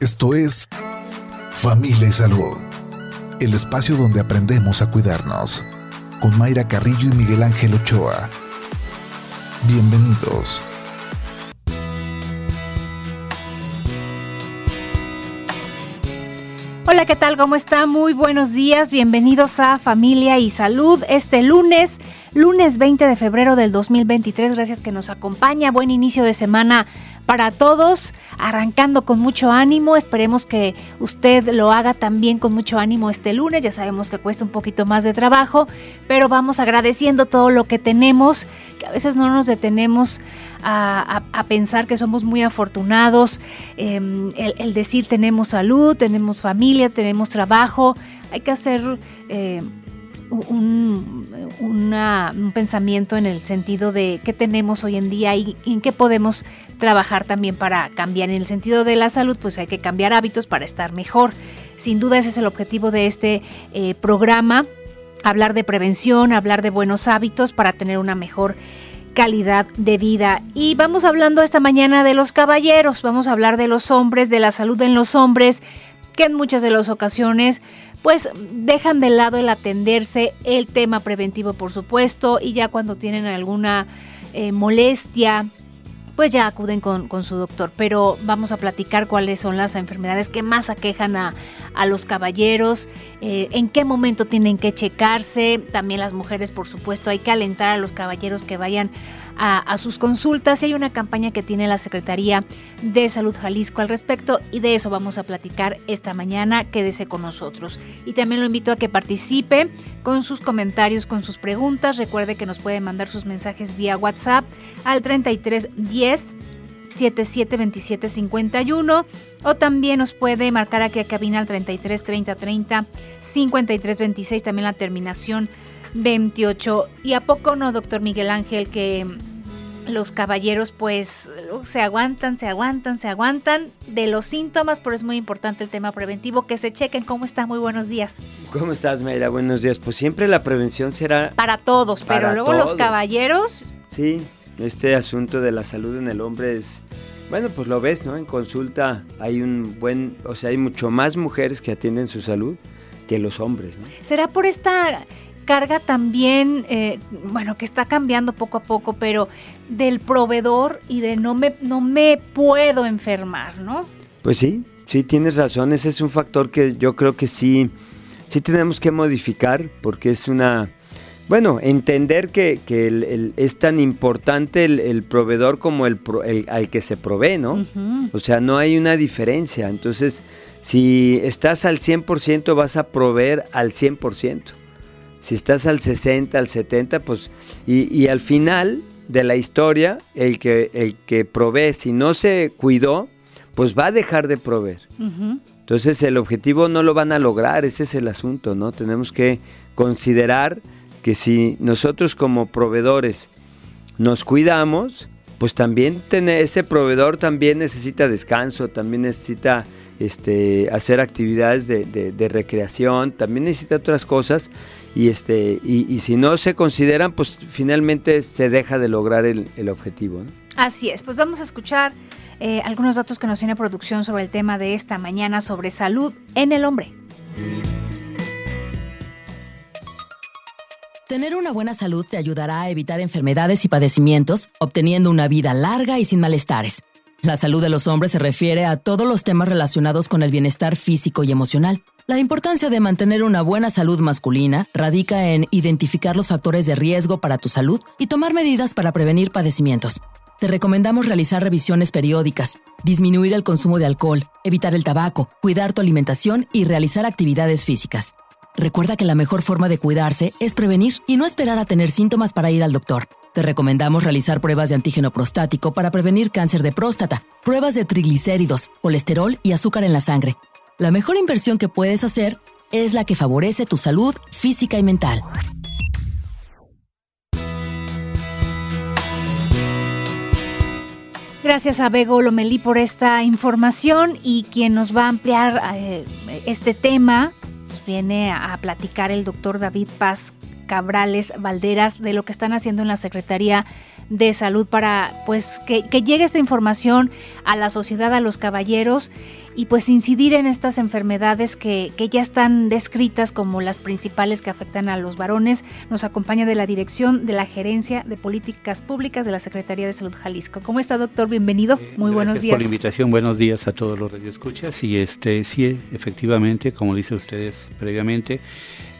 Esto es Familia y Salud, el espacio donde aprendemos a cuidarnos, con Mayra Carrillo y Miguel Ángel Ochoa. Bienvenidos. Hola, ¿qué tal? ¿Cómo está? Muy buenos días. Bienvenidos a Familia y Salud este lunes, lunes 20 de febrero del 2023. Gracias que nos acompaña. Buen inicio de semana para todos, arrancando con mucho ánimo. Esperemos que usted lo haga también con mucho ánimo este lunes. Ya sabemos que cuesta un poquito más de trabajo, pero vamos agradeciendo todo lo que tenemos, que a veces no nos detenemos a, pensar que somos muy afortunados. Em, el, decir tenemos salud, tenemos familia, tenemos trabajo. Hay que hacer... Eh, un, un, pensamiento en el sentido de qué tenemos hoy en día y, en qué podemos trabajar también para cambiar. En el sentido de la salud, pues hay que cambiar hábitos para estar mejor. Sin duda ese es el objetivo de este eh, programa, hablar de prevención, hablar de buenos hábitos para tener una mejor calidad de vida. Y vamos hablando esta mañana de los caballeros, vamos a hablar de los hombres, de la salud en los hombres, que en muchas de las ocasiones pues dejan de lado el atenderse, el tema preventivo por supuesto, y ya cuando tienen alguna eh, molestia, pues ya acuden con, su doctor. Pero vamos a platicar cuáles son las enfermedades que más aquejan a, los caballeros, eh, en qué momento tienen que checarse, también las mujeres por supuesto, hay que alentar a los caballeros que vayan a, sus consultas y hay una campaña que tiene la Secretaría de Salud Jalisco al respecto y de eso vamos a platicar esta mañana. Quédese con nosotros. Y también lo invito a que participe con sus comentarios, con sus preguntas. Recuerde que nos puede mandar sus mensajes vía WhatsApp al 3310 772751 o también nos puede marcar aquí a cabina al 33 30 30 53 26 también la terminación 28 y a poco no doctor Miguel Ángel que los caballeros pues se aguantan, se aguantan, se aguantan de los síntomas, pero es muy importante el tema preventivo, que se chequen. ¿Cómo está? Muy buenos días. ¿Cómo estás, Mayra? Buenos días. Pues siempre la prevención será... Para todos, pero luego los caballeros... Sí, este asunto de la salud en el hombre es... Bueno, pues lo ves, ¿no? En consulta hay un buen, o sea, hay mucho más mujeres que atienden su salud que los hombres, ¿no? ¿Será por esta carga también, eh, bueno, que está cambiando poco a poco, pero del proveedor y de no me, no me puedo enfermar, ¿no? Pues sí, sí tienes razón, ese es un factor que yo creo que sí, sí tenemos que modificar porque es una... Bueno, entender que, es tan importante el, proveedor como el, al que se provee, ¿no? O sea, no hay una diferencia. Entonces, si estás al 100%, vas a proveer al 100%. Si estás al 60, al 70, pues... Y, al final de la historia, el que, el que provee, si no se cuidó, pues va a dejar de proveer. Entonces el objetivo no lo van a lograr, ese es el asunto, ¿no? Tenemos que considerar que si nosotros como proveedores nos cuidamos, pues también tener, ese proveedor también necesita descanso, también necesita este, hacer actividades de, de recreación, también necesita otras cosas y este y, si no se consideran pues finalmente se deja de lograr el, objetivo así es. Pues vamos a escuchar eh, algunos datos que nos tiene producción sobre el tema de esta mañana sobre salud en el hombre. Tener una buena salud te ayudará a evitar enfermedades y padecimientos, obteniendo una vida larga y sin malestares. La salud de los hombres se refiere a todos los temas relacionados con el bienestar físico y emocional la importancia de mantener una buena salud masculina radica en identificar los factores de riesgo para tu salud y tomar medidas para prevenir padecimientos. Te recomendamos realizar revisiones periódicas, disminuir el consumo de alcohol, evitar el tabaco, cuidar tu alimentación y realizar actividades físicas. Recuerda que la mejor forma de cuidarse es prevenir y no esperar a tener síntomas para ir al doctor. Te recomendamos realizar pruebas de antígeno prostático para prevenir cáncer de próstata, pruebas de triglicéridos, colesterol y azúcar en la sangre, la mejor inversión que puedes hacer es la que favorece tu salud física y mental. Gracias a Bego Lomelí por esta información y quien nos va a ampliar eh, este tema pues viene a platicar el doctor David Paz Cabrales Valderas de lo que están haciendo en la Secretaría de Salud para pues que, que llegue esta información a la sociedad, a los caballeros y pues incidir en estas enfermedades que, que, ya están descritas como las principales que afectan a los varones. Nos acompaña de la dirección de la Gerencia de Políticas Públicas de la Secretaría de Salud Jalisco. ¿Cómo está, doctor? Bienvenido. Eh, Muy buenos días. por la invitación. Buenos días a todos los radioescuchas. Y este, sí, efectivamente, como dice ustedes previamente,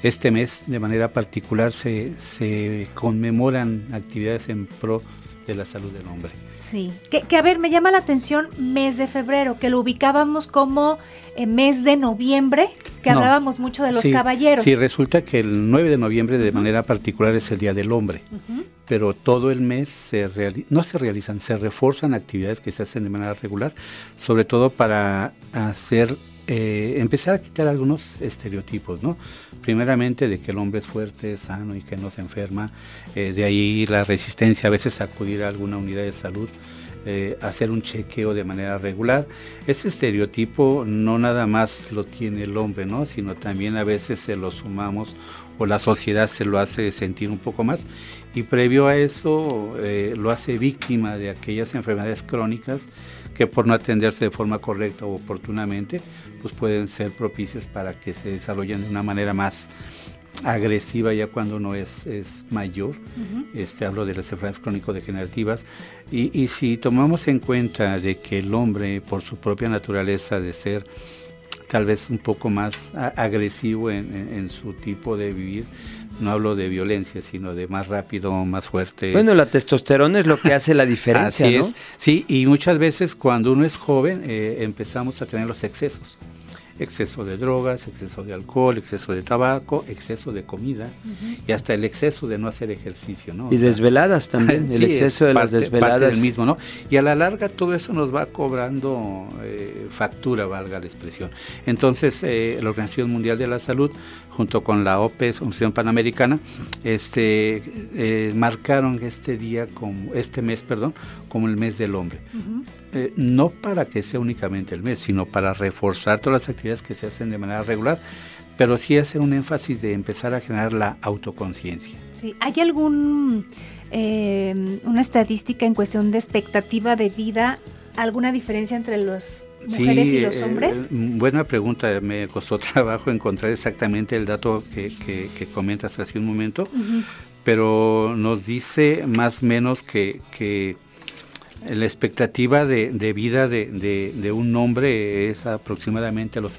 este mes de manera particular se, se conmemoran actividades en pro de la salud del hombre. Sí, que, que, a ver, me llama la atención mes de febrero, que lo ubicábamos como eh, mes de noviembre, que no, hablábamos mucho de los sí, caballeros. Sí, resulta que el 9 de noviembre de uh -huh. manera particular es el Día del Hombre, uh -huh. pero todo el mes se no se realizan, se refuerzan actividades que se hacen de manera regular, sobre todo para hacer, eh, empezar a quitar algunos estereotipos, ¿no? primeramente de que el hombre es fuerte, sano y que no se enferma, eh, de ahí la resistencia a veces a acudir a alguna unidad de salud, eh, hacer un chequeo de manera regular. Ese estereotipo no nada más lo tiene el hombre, ¿no? sino también a veces se lo sumamos o la sociedad se lo hace sentir un poco más y previo a eso eh, lo hace víctima de aquellas enfermedades crónicas que por no atenderse de forma correcta o oportunamente, pues pueden ser propicias para que se desarrollen de una manera más agresiva ya cuando uno es, es mayor. Uh -huh. este, hablo de las enfermedades crónico-degenerativas. Y, y si tomamos en cuenta de que el hombre, por su propia naturaleza de ser tal vez un poco más agresivo en, en, en su tipo de vivir, no hablo de violencia, sino de más rápido, más fuerte. Bueno, la testosterona es lo que hace la diferencia, Así ¿no? es. Sí, y muchas veces cuando uno es joven eh, empezamos a tener los excesos. Exceso de drogas, exceso de alcohol, exceso de tabaco, exceso de comida uh -huh. y hasta el exceso de no hacer ejercicio, ¿no? Y o sea, desveladas también, sí, el exceso de parte, las desveladas. Parte del mismo, ¿no? Y a la larga todo eso nos va cobrando eh, factura, valga la expresión. Entonces, eh, la Organización Mundial de la Salud junto con la OPES, Organización Panamericana, este, eh, marcaron este día, como, este mes, perdón, como el mes del hombre. Uh -huh. eh, no para que sea únicamente el mes, sino para reforzar todas las actividades que se hacen de manera regular, pero sí hacer un énfasis de empezar a generar la autoconciencia. Sí, ¿hay algún eh, una estadística en cuestión de expectativa de vida, alguna diferencia entre los mujeres sí, y los hombres? Eh, buena pregunta, me costó trabajo encontrar exactamente el dato que, que, que comentas hace un momento, uh -huh. pero nos dice más o menos que, que la expectativa de, de vida de, de, de, un hombre es aproximadamente a los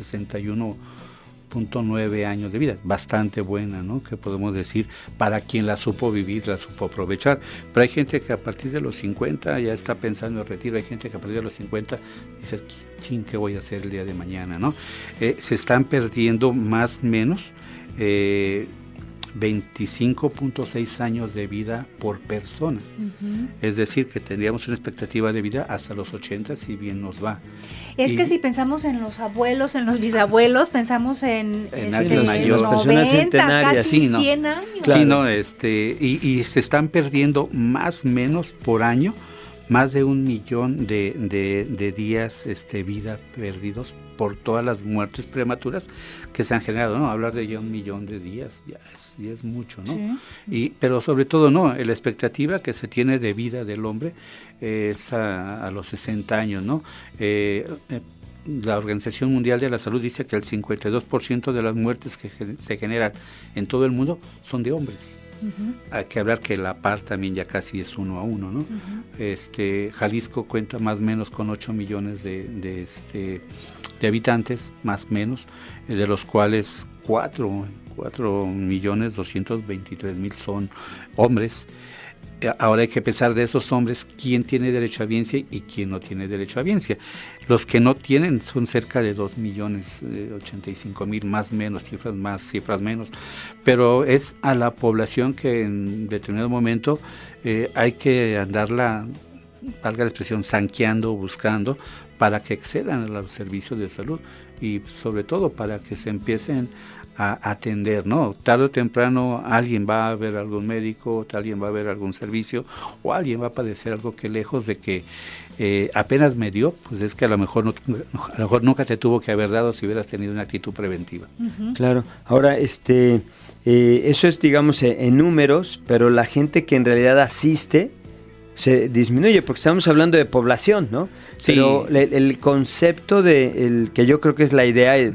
61.9 años de vida, bastante buena, ¿no? Que podemos decir para quien la supo vivir, la supo aprovechar. Pero hay gente que a partir de los 50 ya está pensando en retiro, hay gente que a partir de los 50 dice, ching, ¿qué voy a hacer el día de mañana? ¿no? Eh, se están perdiendo más o menos eh, 25.6 años de vida por persona. Uh -huh. Es decir, que tendríamos una expectativa de vida hasta los 80 si bien nos va. Es y, que si pensamos en los abuelos, en los bisabuelos, pensamos en, en este, mayor. 90, casi sí, no. 100 años. Claro. Sí, no, este, y, y, se están perdiendo más o menos por año más de un millón de, de, de días este, vida perdidos por todas las muertes prematuras que se han generado, ¿no? Hablar de ya un millón de días ya es, ya es mucho, ¿no? Sí. Y, pero sobre todo, ¿no? La expectativa que se tiene de vida del hombre es a, a los 60 años, ¿no? Eh, eh, la Organización Mundial de la Salud dice que el 52% de las muertes que se generan en todo el mundo son de hombres. Uh -huh. Hay que hablar que la par también ya casi es uno a uno, ¿no? Uh -huh. Este Jalisco cuenta más o menos con 8 millones de, de, este, de habitantes, más o menos, de los cuales 4, 4 millones 223 mil son hombres. Ahora hay que pensar de esos hombres quién tiene derecho a biencia y quién no tiene derecho a biencia. Los que no tienen son cerca de 2 millones eh, 85 mil, más menos, cifras más, cifras menos. Pero es a la población que en determinado momento eh, hay que andarla, valga la expresión, sanqueando, buscando, para que accedan a los servicios de salud y sobre todo para que se empiecen a atender, ¿no? Tarde o temprano alguien va a ver algún médico, alguien va a ver algún servicio o alguien va a padecer algo que lejos de que eh, apenas me dio, pues es que a lo mejor no, a lo mejor nunca te tuvo que haber dado si hubieras tenido una actitud preventiva. Uh -huh. Claro. Ahora, este, eh, eso es, digamos, en números, pero la gente que en realidad asiste se disminuye, porque estamos hablando de población, ¿no? Sí. Pero el, concepto de, el, que yo creo que es la idea de,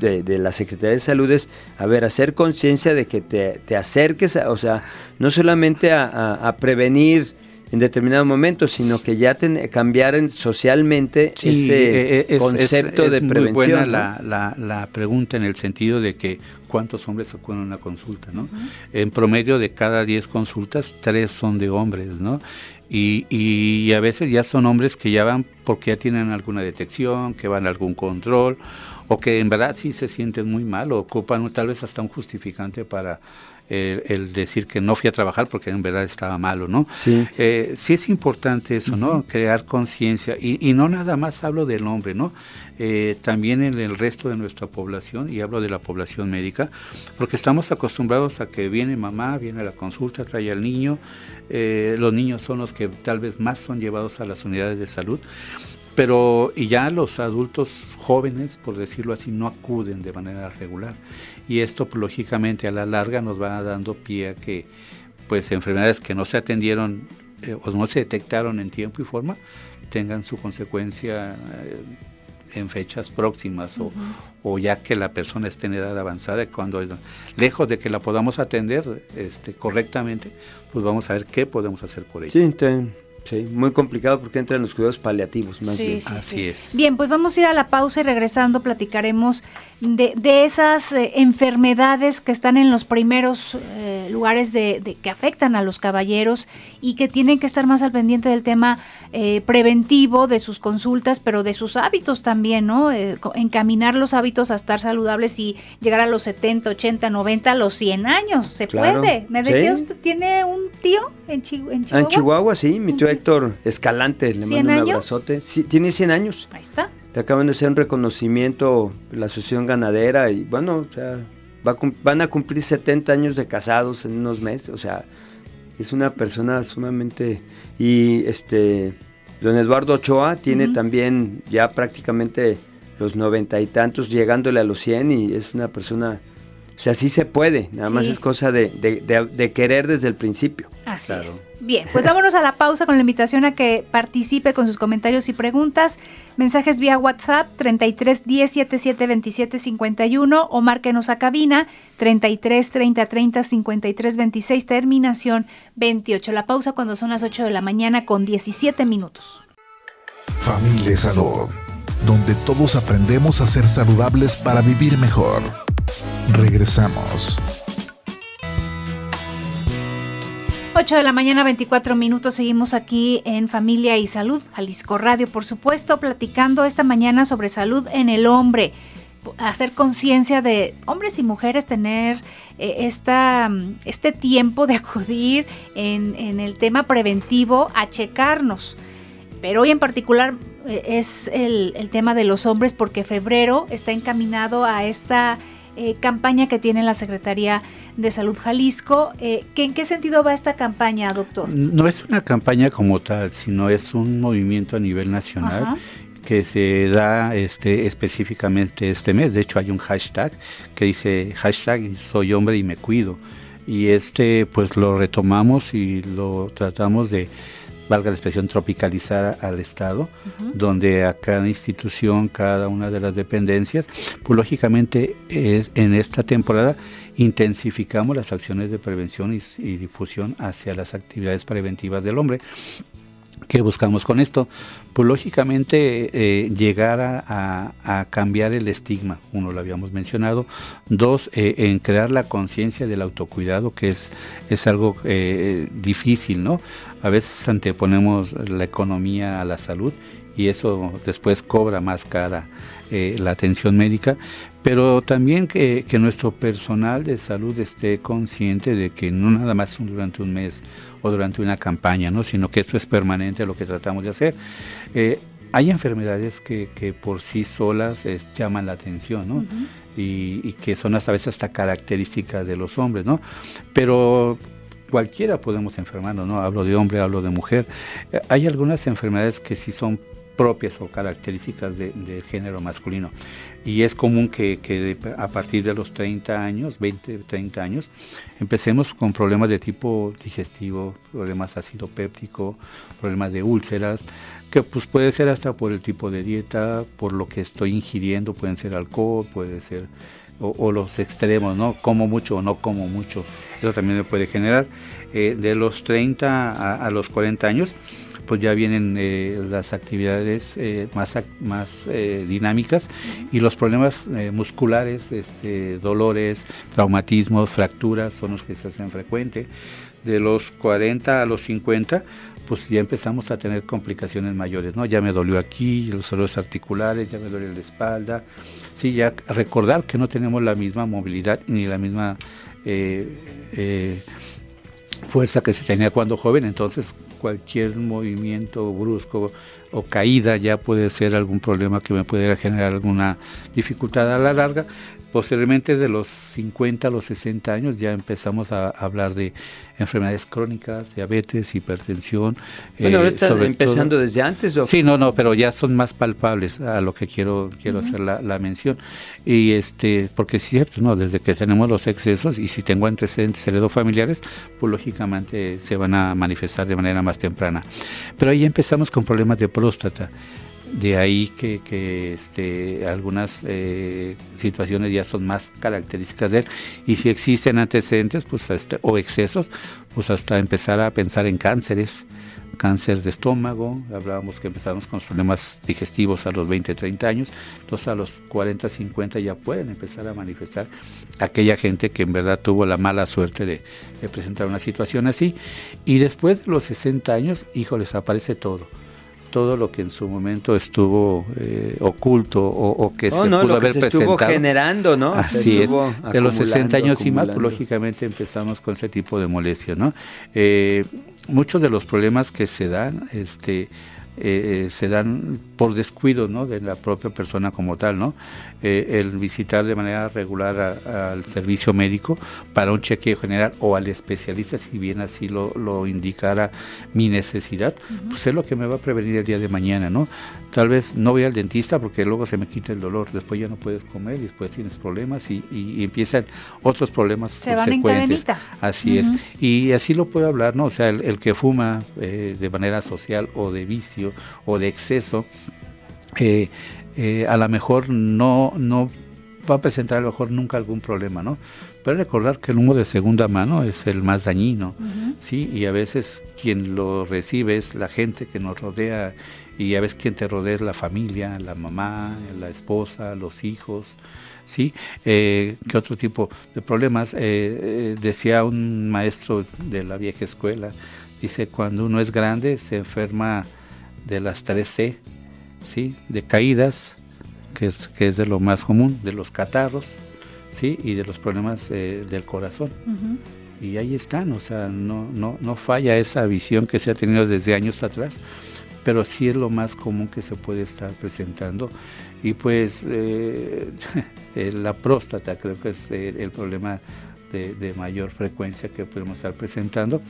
de- de la Secretaría de Salud es, a ver, hacer conciencia de que te, te acerques, a- o sea, no solamente a, a- a prevenir en determinado momento, sino que ya ten- cambiar en- socialmente Sí, ese eh, eh, es- concepto es- de es muy prevención. buena ¿no? la, la- la pregunta en el sentido de que cuántos hombres acuden a una consulta, ¿no? En promedio de cada 10 consultas, 3 son de hombres, ¿no? Y, y a veces ya son hombres que ya van porque ya tienen alguna detección, que van a algún control, o que en verdad sí se sienten muy mal, o ocupan tal vez hasta un justificante para el, el decir que no fui a trabajar porque en verdad estaba malo, ¿no? Sí. Eh, sí es importante eso, ¿no? Crear conciencia. Y, y no nada más hablo del hombre, ¿no? Eh, también en el resto de nuestra población, y hablo de la población médica, porque estamos acostumbrados a que viene mamá, viene a la consulta, trae al niño. eh, los niños son los que tal vez más son llevados a las unidades de salud. Pero y ya los adultos jóvenes, por decirlo así, no acuden de manera regular. Y esto, pues, lógicamente, a la larga nos va dando pie a que pues enfermedades que no se atendieron eh, o no se detectaron en tiempo y forma tengan su consecuencia eh, en fechas próximas o, o ya que la persona esté en edad avanzada, cuando lejos de que la podamos atender este, correctamente, pues vamos a ver qué podemos hacer por ella. Sí, sí, muy complicado porque entran los cuidados paliativos más Sí, bien. sí, Así sí. es. Bien, pues vamos a ir a la pausa y regresando platicaremos de, de esas eh, enfermedades que están en los primeros eh, lugares de, de- que afectan a los caballeros y que tienen que estar más al pendiente del tema eh, preventivo de sus consultas, pero de sus hábitos también, ¿no? Eh, encaminar los hábitos a estar saludables y llegar a los 70, 80, 90, a los 100 años. Se Claro. puede. Me decía Sí. usted, ¿tiene un tío en, Chi- en Ah, en Chihuahua? Chihuahua, sí, mi tío Héctor Escalante, le ¿Cien mando un años? abrazote. Sí, tiene 100 años. Ahí está. Te acaban de hacer un reconocimiento la Asociación Ganadera y bueno, o sea, va a van a cumplir 70 años de casados en unos meses, o sea, es una persona sumamente y este don Eduardo Ochoa tiene también ya prácticamente los noventa y tantos llegándole a los 100 y es una persona o sea, sí se puede, nada más es cosa de, de- de- de querer desde el principio. Así Claro. es. Bien, pues vámonos a la pausa con la invitación a que participe con sus comentarios y preguntas. Mensajes vía WhatsApp 33 10 77 27 51 o márquenos a cabina 33 30 30 53 26 terminación 28. La pausa cuando son las 8 de la mañana con 17 minutos. Familia Salud, donde todos aprendemos a ser saludables para vivir mejor. Regresamos. 8 de la mañana, 24 minutos. Seguimos aquí en Familia y Salud, Jalisco Radio, por supuesto, platicando esta mañana sobre salud en el hombre. Hacer conciencia de hombres y mujeres, tener eh, esta, este tiempo de acudir en, el tema preventivo a checarnos. Pero hoy en particular eh, es el tema de los hombres porque febrero está encaminado a esta eh, campaña que tiene la Secretaría de Salud Jalisco. Eh, ¿que- ¿En qué sentido va esta campaña, doctor? No es una campaña como tal, sino es un movimiento a nivel nacional Ajá. que se da este, específicamente este mes. De hecho, hay un hashtag que dice hashtag soy hombre y me cuido. Y este pues lo retomamos y lo tratamos de, valga la expresión, tropicalizar al Estado, donde a cada institución, cada una de las dependencias, pues lógicamente es- en esta temporada intensificamos las acciones de prevención y, y difusión hacia las actividades preventivas del hombre. ¿Qué buscamos con esto? Pues lógicamente eh, llegar a, cambiar el estigma, uno lo habíamos mencionado, dos, eh, en crear la conciencia del autocuidado, que es, es algo eh, difícil, ¿no? A veces anteponemos la economía a la salud y eso después cobra más cara la atención médica, pero también que, que nuestro personal de salud esté consciente de que no nada más durante un mes o durante una campaña, ¿no? sino que esto es permanente lo que tratamos de hacer. Eh, hay enfermedades que, que por sí solas eh, llaman la atención, ¿no? y, y que son hasta a veces hasta características de los hombres, ¿no? Pero cualquiera podemos enfermarnos, ¿no? Hablo de hombre, hablo de mujer. Eh, hay algunas enfermedades que sí son propias o características del género masculino. Y es común que, a partir de los 30 años, 20, 30 años, empecemos con problemas de tipo digestivo, problemas ácido péptico, problemas de úlceras, que pues puede ser hasta por el tipo de dieta, por lo que estoy ingiriendo, pueden ser alcohol, puede ser o, los extremos, ¿no? Como mucho o no como mucho, eso también me puede generar. Eh, de los 30 a, los 40 años, pues ya vienen eh, las actividades eh, más, más dinámicas y los problemas musculares, este, dolores, traumatismos, fracturas son los que se hacen frecuente. De los 40 a los 50, pues ya empezamos a tener complicaciones mayores, ¿no? Ya me dolió aquí, los dolores articulares, ya me duele la espalda. Sí, ya recordar que no tenemos la misma movilidad ni la misma eh, eh, fuerza que se tenía cuando joven, entonces cualquier movimiento brusco o caída ya puede ser algún problema que me pudiera generar alguna dificultad a la larga. Posteriormente de los 50 a los 60 años ya empezamos a hablar de enfermedades crónicas, diabetes, hipertensión. Bueno, eh, empezando desde antes. Sí, no, no, pero ya son más palpables a lo que quiero quiero hacer la, mención. Y este, porque es cierto, no, desde que tenemos los excesos y si tengo antecedentes heredofamiliares, pues lógicamente se van a manifestar de manera más temprana. Pero ahí empezamos con problemas de próstata. De ahí que, este, algunas eh, situaciones ya son más características de él. Y si existen antecedentes pues o excesos, pues hasta empezar a pensar en cánceres, cáncer de estómago, hablábamos que empezamos con los problemas digestivos a los 20, 30 años, entonces a los 40, 50 ya pueden empezar a manifestar aquella gente que en verdad tuvo la mala suerte de, de presentar una situación así. Y después de los 60 años, híjoles, aparece todo todo lo que en su momento estuvo eh, oculto o, que oh, se pudo haber presentado. generando, ¿no? Así es. De los 60 años y más, pues, lógicamente empezamos con ese tipo de molestia, ¿no? Eh, muchos de los problemas que se dan, este, eh, se dan por descuido ¿no? de la propia persona como tal, ¿no? Eh, el visitar de manera regular al servicio médico para un chequeo general o al especialista, si bien así lo, lo indicara mi necesidad, pues es lo que me va a prevenir el día de mañana, ¿no? Tal vez no voy al dentista porque luego se me quita el dolor, después ya no puedes comer y después tienes problemas y, empiezan otros problemas se subsecuentes. Van así es. Y así lo puedo hablar, ¿no? O sea, el, que fuma eh, de manera social o de vicio o de exceso, eh, eh, a lo mejor no, no va a presentar a lo mejor nunca algún problema, ¿no? Pero recordar que el humo de segunda mano es el más dañino, ¿sí? Y a veces quien lo recibe es la gente que nos rodea y a veces quien te rodea es la familia, la mamá, la esposa, los hijos, ¿sí? Eh, ¿Qué otro tipo de problemas? Eh, decía un maestro de la vieja escuela, dice, cuando uno es grande se enferma de las 3C, ¿sí? De caídas, que es, que es de lo más común, de los catarros, ¿sí? Y de los problemas eh, del corazón. Y ahí están, o sea, no, no, no falla esa visión que se ha tenido desde años atrás, pero sí es lo más común que se puede estar presentando. Y pues eh, la próstata creo que es eh, el problema de, mayor frecuencia que podemos estar presentando,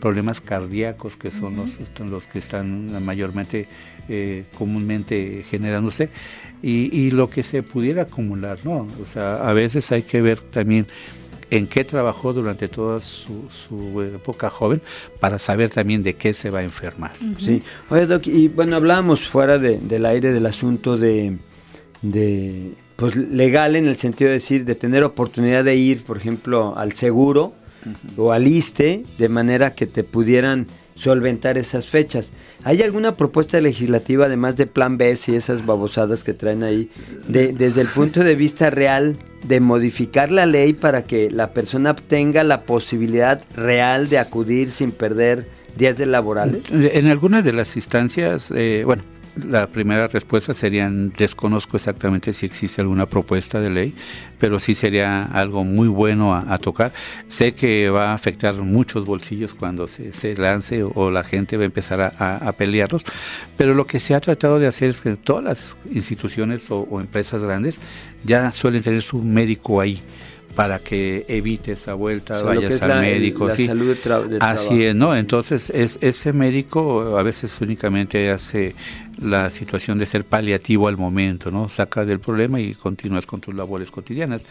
problemas cardíacos que son los, los, que están mayormente eh, comúnmente generándose y, lo que se pudiera acumular, ¿no? O sea, a veces hay que ver también en qué trabajó durante toda su, época joven para saber también de qué se va a enfermar. Sí, oye Doc, y bueno, hablábamos fuera del aire del asunto de, de pues legal en el sentido de decir, de tener oportunidad de ir, por ejemplo, al seguro o al ISTE, de manera que te pudieran solventar esas fechas. ¿Hay alguna propuesta legislativa, además de Plan B y esas babosadas que traen ahí, de, desde el punto de vista real, de modificar la ley para que la persona tenga la posibilidad real de acudir sin perder días de laborales? En algunas de las instancias, eh, bueno, la primera respuesta sería desconozco exactamente si existe alguna propuesta de ley, pero sí sería algo muy bueno a, tocar. Sé que va a afectar muchos bolsillos cuando se, lance o, la gente va a empezar a, pelearlos, pero lo que se ha tratado de hacer es que todas las instituciones o, empresas grandes ya suelen tener su médico ahí para que evite esa vuelta, vayas al médico. sí. Así es, ¿no? Entonces es, ese médico a veces únicamente hace la situación de ser paliativo al momento, ¿no? Saca del problema y continúas con tus labores cotidianas.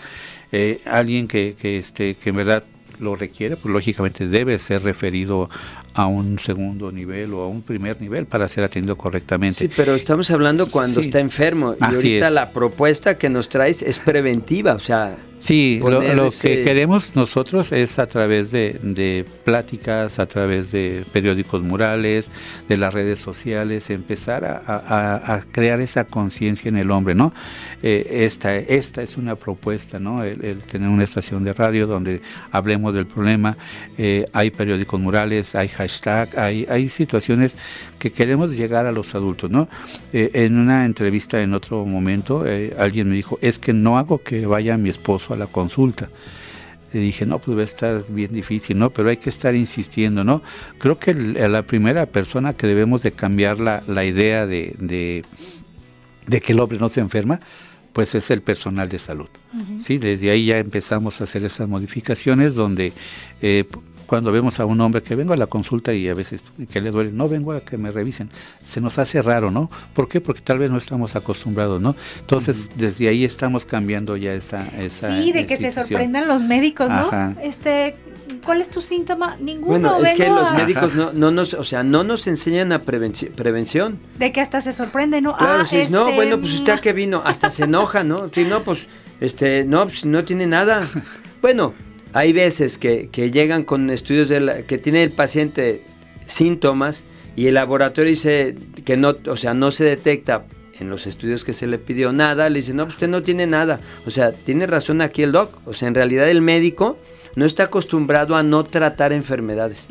Eh, alguien que, que, este, que en verdad lo requiere, pues lógicamente debe ser referido a un segundo nivel o a un primer nivel para ser atendido correctamente. Sí, pero estamos hablando cuando está enfermo y ahorita la propuesta que nos traes es preventiva, o sea, Sí, lo, que queremos nosotros es a través de, pláticas, a través de periódicos murales, de las redes sociales, empezar a, crear esa conciencia en el hombre, ¿no? Eh, esta, esta es una propuesta, ¿no? El, tener una estación de radio donde hablemos del problema. Eh, hay periódicos murales, hay hashtag, hay, hay situaciones que queremos llegar a los adultos, ¿no? Eh, en una entrevista en otro momento, alguien me dijo, es que no hago que vaya mi esposo a la consulta. Le dije, no, pues va a estar bien difícil, ¿no? Pero hay que estar insistiendo, ¿no? Creo que la primera persona que debemos de cambiar la, la idea de, de, que el hombre no se enferma, pues es el personal de salud. Sí, desde ahí ya empezamos a hacer esas modificaciones donde eh, cuando vemos a un hombre que vengo a la consulta y a veces que le duele, no vengo a que me revisen, se nos hace raro, ¿no? ¿Por qué? Porque tal vez no estamos acostumbrados, ¿no? Entonces, desde ahí estamos cambiando ya esa... esa sí, de que se sorprendan los médicos, ¿no? Este, ¿cuál es tu síntoma? Ninguno. Bueno, es que los médicos no, no, nos, o sea, no nos enseñan a prevención. De que hasta se sorprende, ¿no? Claro, ah, no, este, bueno, pues usted a qué vino, hasta se enoja, ¿no? Sí, no, pues, este, no, pues no tiene nada. Bueno, hay veces que, llegan con estudios de que tiene el paciente síntomas y el laboratorio dice que no, o sea, no se detecta en los estudios que se le pidió nada, le dice, no, pues usted no tiene nada. O sea, tiene razón aquí el doc. O sea, en realidad el médico no está acostumbrado a no tratar enfermedades.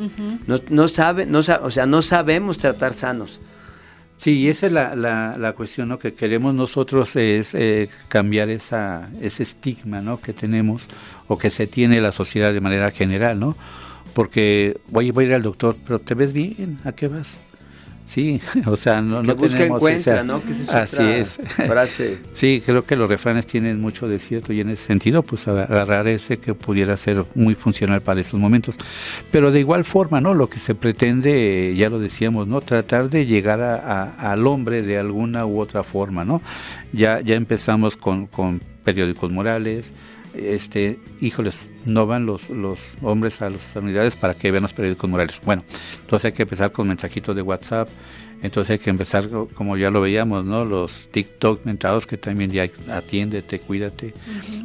no, sabe, no, o sea, no sabemos tratar sanos. Sí, esa es la, la, cuestión ¿no? que queremos nosotros es eh, cambiar esa, ese estigma ¿no? que tenemos o que se tiene la sociedad de manera general, ¿no? Porque voy a ir al doctor, pero ¿te ves bien? ¿A qué vas? Sí, o sea, no, no busca encuentra, ¿no? Que así es. Frase. Sí, creo que los refranes tienen mucho de cierto y en ese sentido, pues agarrar ese que pudiera ser muy funcional para esos momentos. Pero de igual forma, ¿no? Lo que se pretende, ya lo decíamos, ¿no? Tratar de llegar al hombre de alguna u otra forma, ¿no? Ya, ya empezamos con, con periódicos morales, este, híjoles, no van los, los hombres a las unidades para que vean los periódicos morales. Bueno, entonces hay que empezar con mensajitos de WhatsApp, entonces hay que empezar, como ya lo veíamos, ¿no? Los TikTok mentados que también ya atiéndete, cuídate.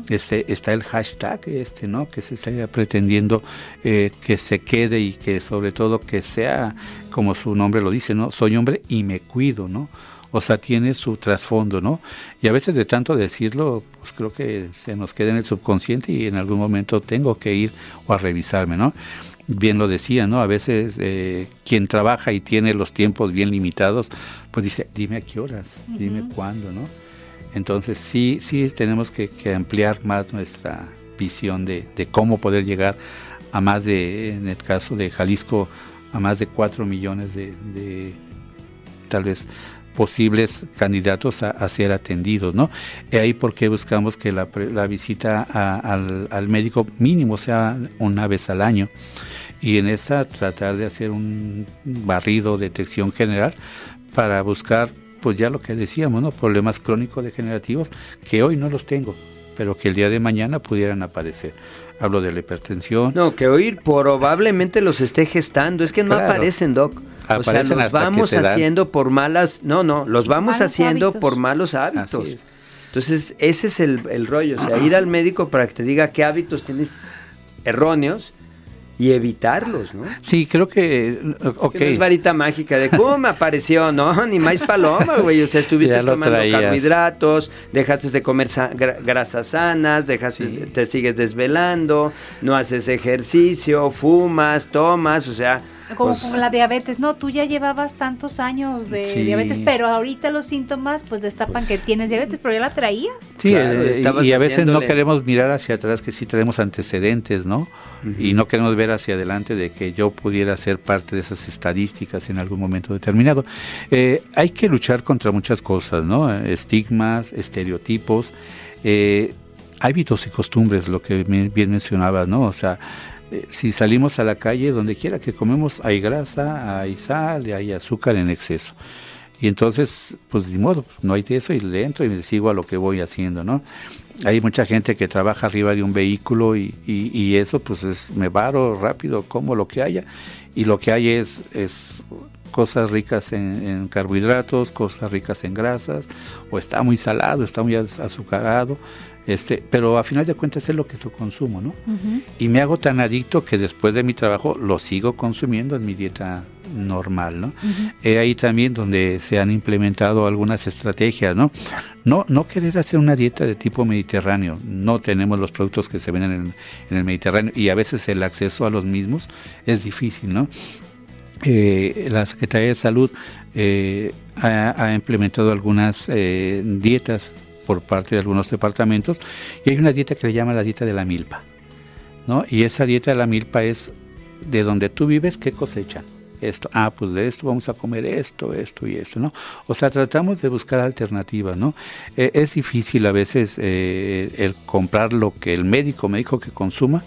este, está el hashtag este, ¿no? Que se está pretendiendo eh, que se quede y que sobre todo que sea, como su nombre lo dice, ¿no? Soy hombre y me cuido, ¿no? O sea, tiene su trasfondo, ¿no? Y a veces de tanto decirlo, pues creo que se nos queda en el subconsciente y en algún momento tengo que ir o a revisarme, ¿no? Bien lo decía, ¿no? A veces eh, quien trabaja y tiene los tiempos bien limitados, pues dice, dime a qué horas, dime cuándo, ¿no? Entonces sí, sí tenemos que, ampliar más nuestra visión de, cómo poder llegar a más de, en el caso de Jalisco, a más de 4 millones de, de tal vez posibles candidatos a, ser atendidos, ¿no? Y ahí porque buscamos que la, visita al, médico mínimo sea una vez al año y en esta tratar de hacer un barrido, detección general para buscar, pues ya lo que decíamos, ¿no? Problemas crónicos degenerativos que hoy no los tengo, pero que el día de mañana pudieran aparecer hablo de la hipertensión. No, que hoy probablemente los esté gestando, es que no aparecen, Doc o sea, los vamos haciendo por malas, no, no, los vamos haciendo por malos hábitos. Entonces, ese es el, rollo, o sea, ir al médico para que te diga qué hábitos tienes erróneos y evitarlos, ¿no? Sí, creo que, ok. es varita mágica de cómo me apareció, no, ni más paloma, güey, o sea, estuviste tomando carbohidratos, dejaste de comer grasas sanas, dejaste, te sigues desvelando, no haces ejercicio, fumas, tomas, o sea, como pues con la diabetes, no, tú ya llevabas tantos años de diabetes, pero ahorita los síntomas pues destapan que tienes diabetes, pero ya la traías. Sí, eh, y a veces no queremos mirar hacia atrás que sí tenemos antecedentes, ¿no? Y no queremos ver hacia adelante de que yo pudiera ser parte de esas estadísticas en algún momento determinado. Eh, hay que luchar contra muchas cosas, ¿no? Estigmas, estereotipos. Eh, hábitos y costumbres, lo que bien mencionaba, ¿no? O sea, eh, si salimos a la calle, donde quiera que comemos, hay grasa, hay sal, hay azúcar en exceso. Y entonces, pues de modo, no hay de eso y le entro y me sigo a lo que voy haciendo, ¿no? Hay mucha gente que trabaja arriba de un vehículo y, y, eso pues es, me varo rápido, como lo que haya. Y lo que hay es, es cosas ricas en, carbohidratos, cosas ricas en grasas, o está muy salado, está muy azucarado, este, pero a final de cuentas es lo que yo consumo, ¿no? Y me hago tan adicto que después de mi trabajo lo sigo consumiendo en mi dieta normal, ¿no? ahí también donde se han implementado algunas estrategias, ¿no? No, no querer hacer una dieta de tipo mediterráneo, no tenemos los productos que se venden en, en el Mediterráneo y a veces el acceso a los mismos es difícil, ¿no? Eh, la Secretaría de Salud eh, ha, implementado algunas eh, dietas por parte de algunos departamentos y hay una dieta que le llama la dieta de la milpa. ¿no? Y esa dieta de la milpa es de donde tú vives, ¿qué cosechan? Esto, ah, pues de esto vamos a comer esto, esto y esto, ¿no? O sea, tratamos de buscar alternativas, ¿no? es difícil a veces el comprar lo que el médico me dijo que consuma,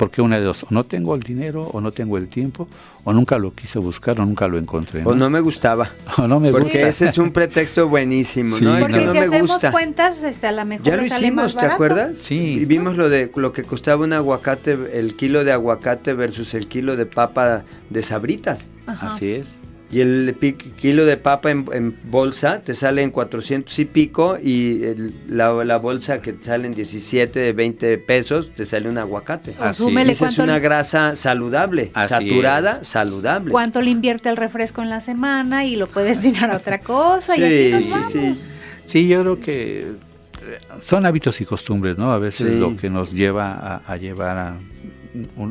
porque una de dos, o no tengo el dinero, o no tengo el tiempo, o nunca lo quise buscar, o nunca lo encontré. O no me gustaba. O no me porque ese es un pretexto buenísimo, ¿no? Porque si hacemos cuentas, este, a lo mejor ya lo hicimos, ¿te acuerdas? Sí. Y vimos lo de lo que costaba un aguacate, el kilo de aguacate versus el kilo de papa de sabritas. Así es. Y el kilo de papa en, bolsa te sale en 400 y pico y la, bolsa que te sale en 17, 20 pesos te sale un aguacate. Así Esa es una grasa saludable, saturada, saludable. ¿Cuánto le invierte el refresco en la semana y lo puedes destinar a otra cosa? y así nos vamos. Sí, sí. yo creo que eh, son hábitos y costumbres, ¿no? A veces lo que nos lleva a, llevar a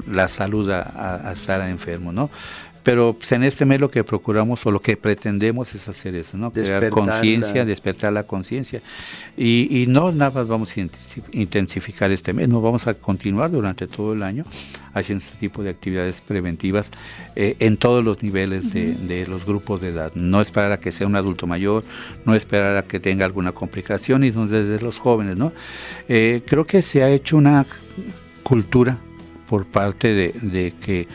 la salud a, a, estar enfermo, ¿no? Pero pues, en este mes lo que procuramos o lo que pretendemos es hacer eso, ¿no? Crear conciencia, despertar la conciencia. Y, no nada más vamos a intensificar este mes, no vamos a continuar durante todo el año haciendo este tipo de actividades preventivas eh, en todos los niveles de, los grupos de edad. No esperar a que sea un adulto mayor, no esperar a que tenga alguna complicación y desde los jóvenes, ¿no? Eh, creo que se ha hecho una cultura por parte de que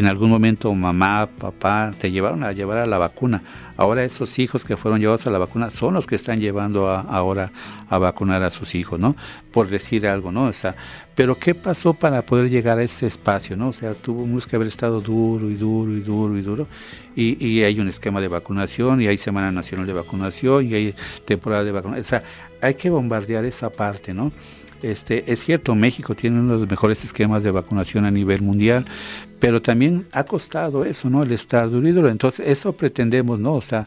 en algún momento mamá, papá te llevaron a llevar a la vacuna. Ahora esos hijos que fueron llevados a la vacuna son los que están llevando ahora a vacunar a sus hijos, ¿no? Por decir algo, ¿no? O sea, pero ¿qué pasó para poder llegar a ese espacio, ¿no? O sea, tuvimos que haber estado duro y duro y duro y duro. Y, y hay un esquema de vacunación y hay Semana Nacional de Vacunación y hay temporada de vacunación. O sea, hay que bombardear esa parte, ¿no? Este, es cierto, México tiene uno de los mejores esquemas de vacunación a nivel mundial, pero también ha costado eso, ¿no? El estar duro Entonces, eso pretendemos, ¿no? O sea,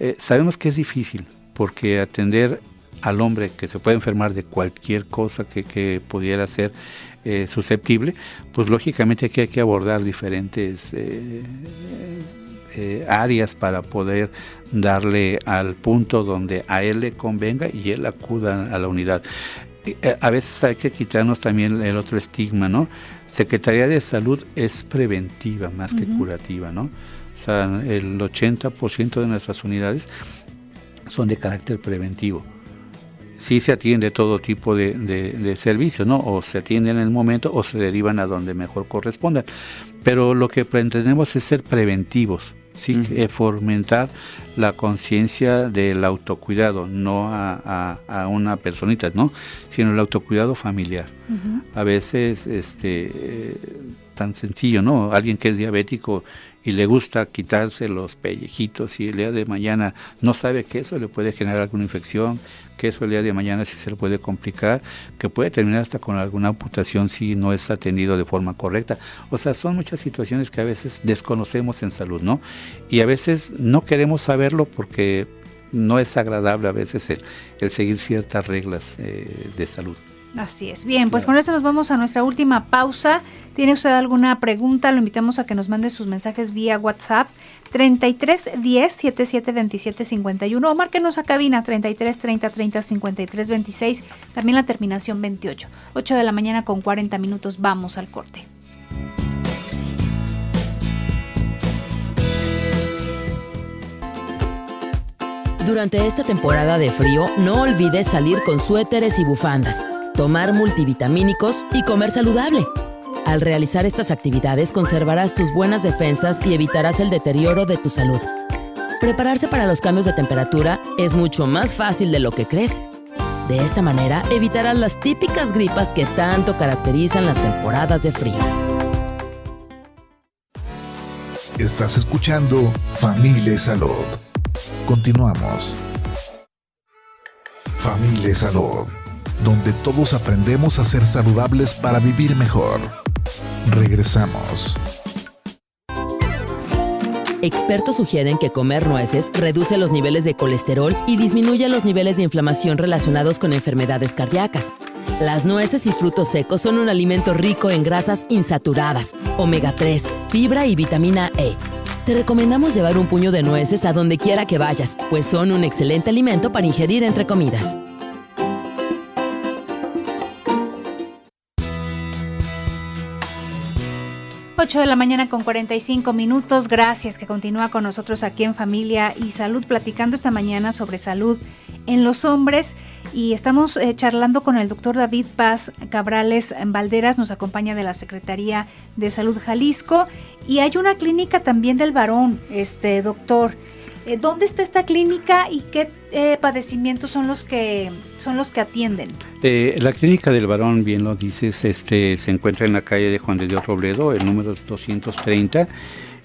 eh, sabemos que es difícil, porque atender al hombre que se puede enfermar de cualquier cosa que, pudiera ser eh, susceptible, pues lógicamente aquí hay que abordar diferentes eh, áreas para poder darle al punto donde a él le convenga y él acuda a la unidad. Eh, a veces hay que quitarnos también el otro estigma, ¿no? Secretaría de Salud es preventiva más que curativa, ¿no? O sea, el 80% de nuestras unidades son de carácter preventivo. Sí se atiende todo tipo de, de, servicios, ¿no? O se atienden en el momento o se derivan a donde mejor correspondan. Pero lo que pretendemos es ser preventivos sí, eh, fomentar la conciencia del autocuidado, no a, una personita, ¿no? sino el autocuidado familiar. A veces, este, eh, tan sencillo, ¿no? Alguien que es diabético y le gusta quitarse los pellejitos y el día de mañana no sabe que eso le puede generar alguna infección, que eso el día de mañana sí se le puede complicar, que puede terminar hasta con alguna amputación si no es atendido de forma correcta. O sea, son muchas situaciones que a veces desconocemos en salud, ¿no? Y a veces no queremos saberlo porque no es agradable a veces el, seguir ciertas reglas eh, de salud. Así es. Bien, pues con esto nos vamos a nuestra última pausa. ¿Tiene usted alguna pregunta? Lo invitamos a que nos mande sus mensajes vía WhatsApp 33 10 77 27 51 o márquenos a cabina 33 30 30 53 26, también la terminación 28. 8 de la mañana con 40 minutos, vamos al corte. Durante esta temporada de frío, no olvides salir con suéteres y bufandas. Tomar multivitamínicos y comer saludable. Al realizar estas actividades conservarás tus buenas defensas y evitarás el deterioro de tu salud. Prepararse para los cambios de temperatura es mucho más fácil de lo que crees. De esta manera evitarás las típicas gripas que tanto caracterizan las temporadas de frío. Estás escuchando Familia Salud. Continuamos. Familia Salud, donde todos aprendemos a ser saludables para vivir mejor. Regresamos. Expertos sugieren que comer nueces reduce los niveles de colesterol y disminuye los niveles de inflamación relacionados con enfermedades cardíacas. Las nueces y frutos secos son un alimento rico en grasas insaturadas, omega 3, fibra y vitamina E. Te recomendamos llevar un puño de nueces a donde quiera que vayas, pues son un excelente alimento para ingerir entre comidas. 8 de la mañana con 45 minutos. Gracias que continúa con nosotros aquí en Familia y Salud, platicando esta mañana sobre salud en los hombres. Y estamos eh, charlando con el doctor David Paz Cabrales Valderas, nos acompaña de la Secretaría de Salud Jalisco. Y hay una clínica también del varón, este doctor. Eh, ¿Dónde está esta clínica y qué eh, padecimientos son los que son los que atienden? Eh, la clínica del varón, bien lo dices, este se encuentra en la calle de Juan de Dios Robledo, el número 230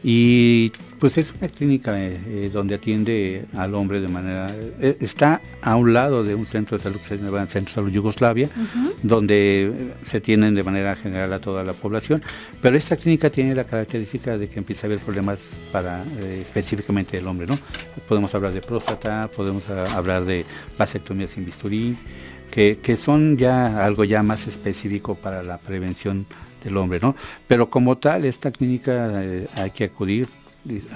y pues es una clínica eh, eh, donde atiende al hombre de manera... Eh, está a un lado de un centro de salud que se llama Centro de Salud Yugoslavia, donde se tienen de manera general a toda la población, pero esta clínica tiene la característica de que empieza a haber problemas para específicamente el hombre, ¿no? Podemos hablar de próstata, podemos hablar de vasectomía sin bisturí, que, que son ya algo ya más específico para la prevención del hombre, ¿no? Pero como tal, esta clínica eh, hay que acudir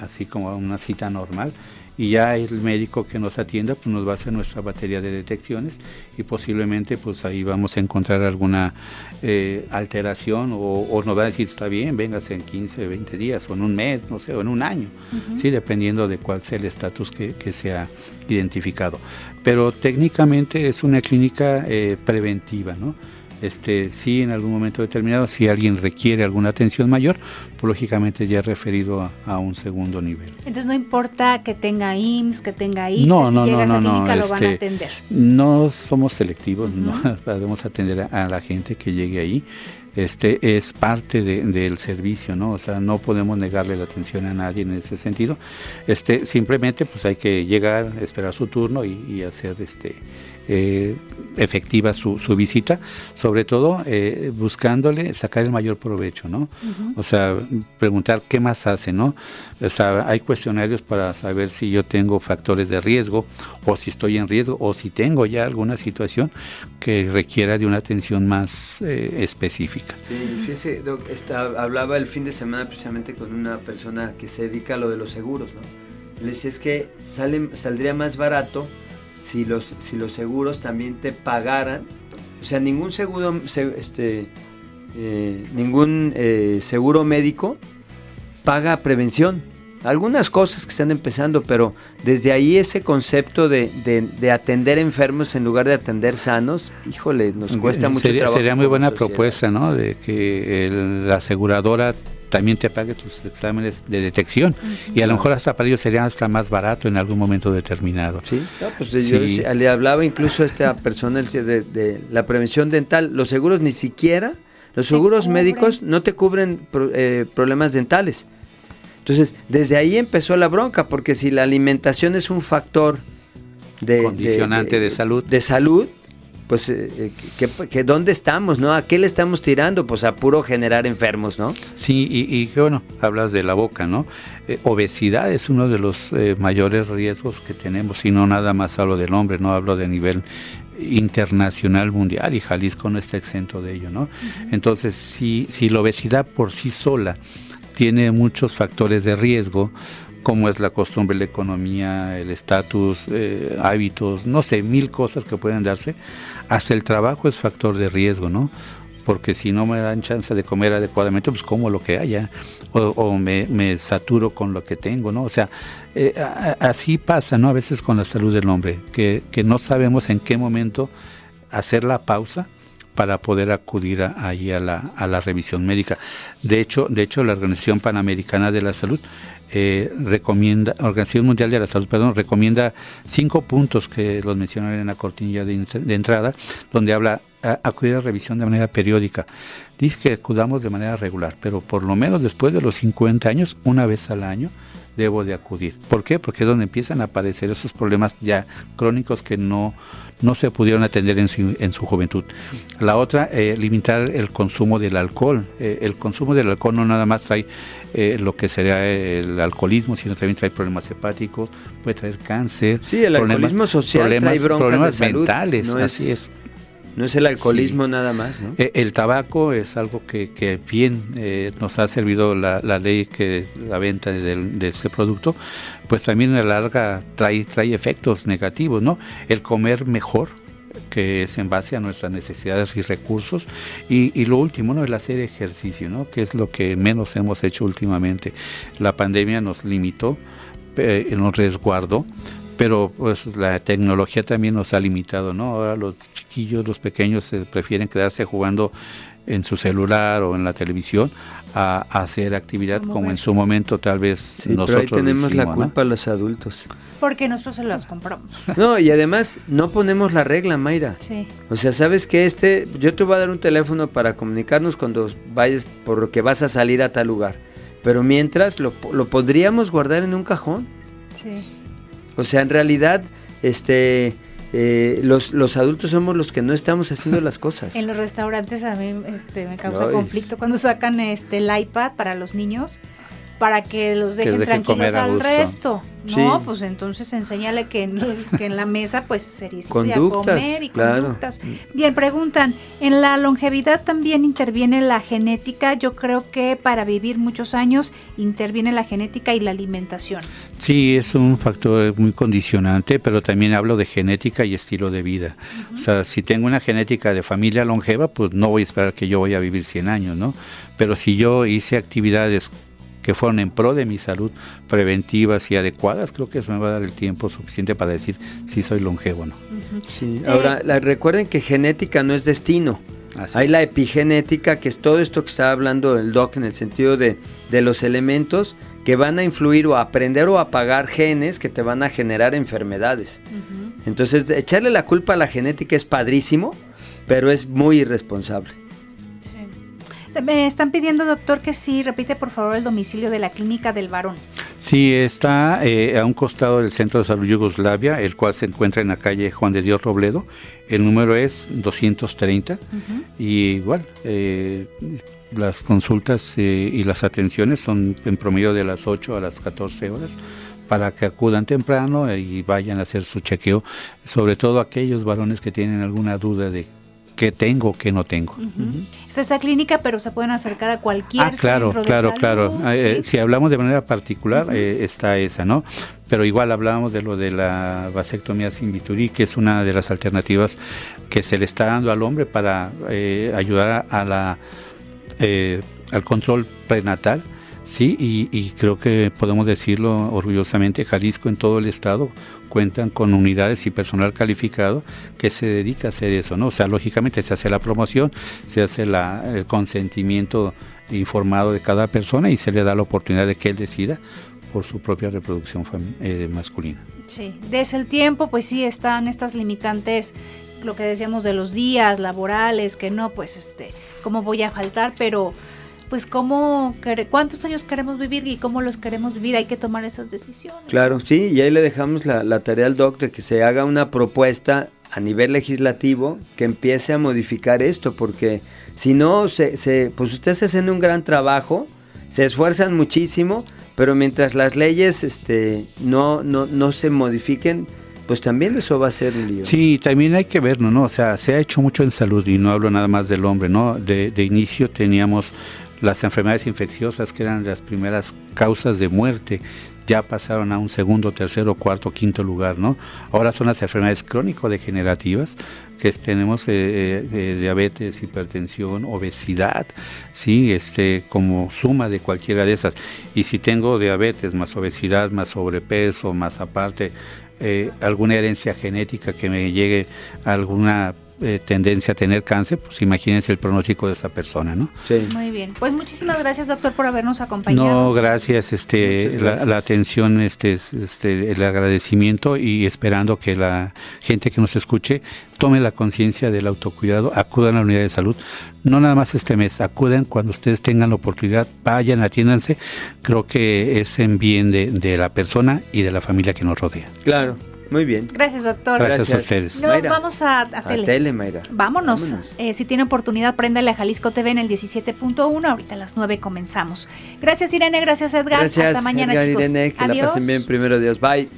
así como a una cita normal y ya el médico que nos atienda pues nos va a hacer nuestra batería de detecciones y posiblemente pues ahí vamos a encontrar alguna eh, alteración o, nos va a decir está bien, véngase en 15, 20 días o en un mes, no sé, o en un año, sí, dependiendo de cuál sea el estatus que, que se ha identificado. Pero técnicamente es una clínica eh, preventiva, ¿no? Este, sí en algún momento determinado, si alguien requiere alguna atención mayor, pues lógicamente ya referido a, un segundo nivel. Entonces no importa que tenga IMSS, que tenga ISTE, no, si no, llega no, a clínica lo van a este, atender. No somos selectivos, no podemos atender a, la gente que llegue ahí este es parte del servicio, ¿no? O sea, no podemos negarle la atención a nadie en ese sentido. Este, simplemente pues hay que llegar, esperar su turno y, y hacer este eh, efectiva su, visita, sobre todo eh, buscándole sacar el mayor provecho, ¿no? O sea, preguntar qué más hace, ¿no? O sea, hay cuestionarios para saber si yo tengo factores de riesgo o si estoy en riesgo o si tengo ya alguna situación que requiera de una atención más eh, específica. Sí, fíjese, hablaba el fin de semana precisamente con una persona que se dedica a lo de los seguros, ¿no? Le decía, es que sale, saldría más barato si los, si los seguros también te pagaran, o sea, ningún seguro, este, eh, ningún eh, seguro médico paga prevención. Algunas cosas que están empezando, pero desde ahí ese concepto de, atender enfermos en lugar de atender sanos, híjole, nos cuesta mucho sería, Sería muy buena propuesta, ¿no? De que la aseguradora también te pague tus exámenes de detección. Y a lo mejor hasta para ellos sería hasta más barato en algún momento determinado. Sí, pues yo le hablaba incluso a esta persona de, la prevención dental, los seguros ni siquiera, los seguros médicos no te cubren eh, problemas dentales. Entonces, desde ahí empezó la bronca, porque si la alimentación es un factor de condicionante de, salud, de salud, pues, eh, eh, que, ¿dónde estamos, no? ¿A qué le estamos tirando? Pues a puro generar enfermos, ¿no? Sí, y, y bueno, hablas de la boca, ¿no? Eh, obesidad es uno de los mayores riesgos que tenemos, y no nada más hablo del hombre, no hablo de nivel internacional mundial y Jalisco no está exento de ello, ¿no? Entonces, si, si la obesidad por sí sola tiene muchos factores de riesgo, como es la costumbre, la economía, el estatus, eh, hábitos, no sé, mil cosas que pueden darse. Hasta el trabajo es factor de riesgo, ¿no? Porque si no me dan chance de comer adecuadamente, pues como lo que haya, o, me, saturo con lo que tengo, ¿no? O sea, eh, así pasa, ¿no? A veces con la salud del hombre, que, no sabemos en qué momento hacer la pausa para poder acudir ahí a la, a la revisión médica. De hecho, de hecho, la Organización Panamericana de la Salud eh, recomienda, Organización Mundial de la Salud, perdón, recomienda cinco puntos que los mencionaron en la cortinilla de, entrada, donde habla acudir a revisión de manera periódica. Dice que acudamos de manera regular, pero por lo menos después de los 50 años, una vez al año, debo de acudir. ¿Por qué? Porque es donde empiezan a aparecer esos problemas ya crónicos que no, no se pudieron atender en su, en su juventud. La otra, eh, limitar el consumo del alcohol. Eh, el consumo del alcohol no nada más hay eh, lo que sería el alcoholismo, sino también trae problemas hepáticos, puede traer cáncer. Sí, el alcoholismo social problemas, trae problemas mentales, así es. No es el alcoholismo nada más, ¿no? Eh, el tabaco es algo que, bien eh, nos ha servido la, ley que la venta de, este producto, pues también a la larga trae, trae efectos negativos, ¿no? El comer mejor, que es en base a nuestras necesidades y recursos. Y, lo último, ¿no? El hacer ejercicio, ¿no? Que es lo que menos hemos hecho últimamente. La pandemia nos limitó, eh, nos resguardó, pero pues la tecnología también nos ha limitado, ¿no? Ahora los chiquillos, los pequeños prefieren quedarse jugando en su celular o en la televisión a, hacer actividad como en su momento tal vez nosotros pero ahí tenemos la culpa los adultos. Porque nosotros se las compramos. No, y además no ponemos la regla, Mayra. Sí. O sea, sabes que este, yo te voy a dar un teléfono para comunicarnos cuando vayas, por lo que vas a salir a tal lugar. Pero mientras lo, lo podríamos guardar en un cajón. Sí. O sea, en realidad, este, eh, los, los adultos somos los que no estamos haciendo las cosas. En los restaurantes a mí este, me causa conflicto cuando sacan este el iPad para los niños para que los dejen, tranquilos al resto. No, pues entonces enséñale que en, que en la mesa pues sería comer y conductas. Bien, preguntan, ¿en la longevidad también interviene la genética? Yo creo que para vivir muchos años interviene la genética y la alimentación. Sí, es un factor muy condicionante, pero también hablo de genética y estilo de vida. O sea, si tengo una genética de familia longeva, pues no voy a esperar que yo vaya a vivir 100 años, ¿no? Pero si yo hice actividades que fueron en pro de mi salud, preventivas y adecuadas, creo que eso me va a dar el tiempo suficiente para decir si soy longevo o no. sí. Ahora, recuerden que genética no es destino. Hay la epigenética, que es todo esto que estaba hablando el doc en el sentido de, de los elementos que van a influir o a aprender o apagar genes que te van a generar enfermedades. Entonces, echarle la culpa a la genética es padrísimo, pero es muy irresponsable. Me están pidiendo, doctor, que sí, repite por favor el domicilio de la clínica del varón. Sí, está eh, a un costado del Centro de Salud Yugoslavia, el cual se encuentra en la calle Juan de Dios Robledo. El número es 230 y igual, eh, las consultas eh, y las atenciones son en promedio de las 8 a las 14 horas para que acudan temprano y vayan a hacer su chequeo, sobre todo aquellos varones que tienen alguna duda de qué tengo, qué no tengo. Esta clínica, pero se pueden acercar a cualquier ah, claro, centro claro, de claro. claro. Eh, si hablamos de manera particular, eh, está esa, ¿no? Pero igual hablábamos de lo de la vasectomía sin bisturí, que es una de las alternativas que se le está dando al hombre para eh, ayudar a, la al control prenatal. Sí, y, y, creo que podemos decirlo orgullosamente, Jalisco en todo el estado cuentan con unidades y personal calificado que se dedica a hacer eso, ¿no? O sea, lógicamente se hace la promoción, se hace la, el consentimiento informado de cada persona y se le da la oportunidad de que él decida por su propia reproducción eh, masculina. Sí, desde el tiempo, pues sí, están estas limitantes, lo que decíamos de los días laborales, que no, pues este, cómo voy a faltar, pero pues cómo, cuántos años queremos vivir y cómo los queremos vivir, hay que tomar esas decisiones. Claro, sí, y ahí le dejamos la, tarea al doctor que se haga una propuesta a nivel legislativo que empiece a modificar esto, porque si no, se, se, pues ustedes hacen un gran trabajo, se esfuerzan muchísimo, pero mientras las leyes este, no, no, no se modifiquen, pues también eso va a ser un lío. Sí, también hay que verlo, ¿no? O sea, se ha hecho mucho en salud y no hablo nada más del hombre, ¿no? De, de inicio teníamos las enfermedades infecciosas, que eran las primeras causas de muerte, ya pasaron a un segundo, tercero, cuarto, quinto lugar, ¿no? Ahora son las enfermedades crónico-degenerativas, que tenemos eh, eh, eh, diabetes, hipertensión, obesidad, sí, este, como suma de cualquiera de esas. Y si tengo diabetes más obesidad, más sobrepeso, más aparte alguna herencia genética que me llegue alguna eh, tendencia a tener cáncer, pues imagínense el pronóstico de esa persona, ¿no? Sí. Muy bien. Pues muchísimas gracias, doctor, por habernos acompañado. No, gracias, este, La, atención, este, este, el agradecimiento y esperando que la gente que nos escuche tome la conciencia del autocuidado, acudan a la unidad de salud, no nada más este mes, acudan cuando ustedes tengan la oportunidad, vayan, atiéndanse, creo que es en bien de, de la persona y de la familia que nos rodea. Claro. Muy bien. Gracias, doctor. Gracias, a ustedes. Nos vamos a, tele. A tele, Mayra. Vámonos. Eh, si tiene oportunidad, préndale a Jalisco TV en el 17.1. Ahorita a las 9 comenzamos. Gracias, Irene. Gracias, Edgar. Gracias, Hasta mañana, Edgar, chicos. Irene, que la pasen bien. Primero, Dios. Bye.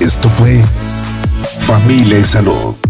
Esto fue Familia y Salud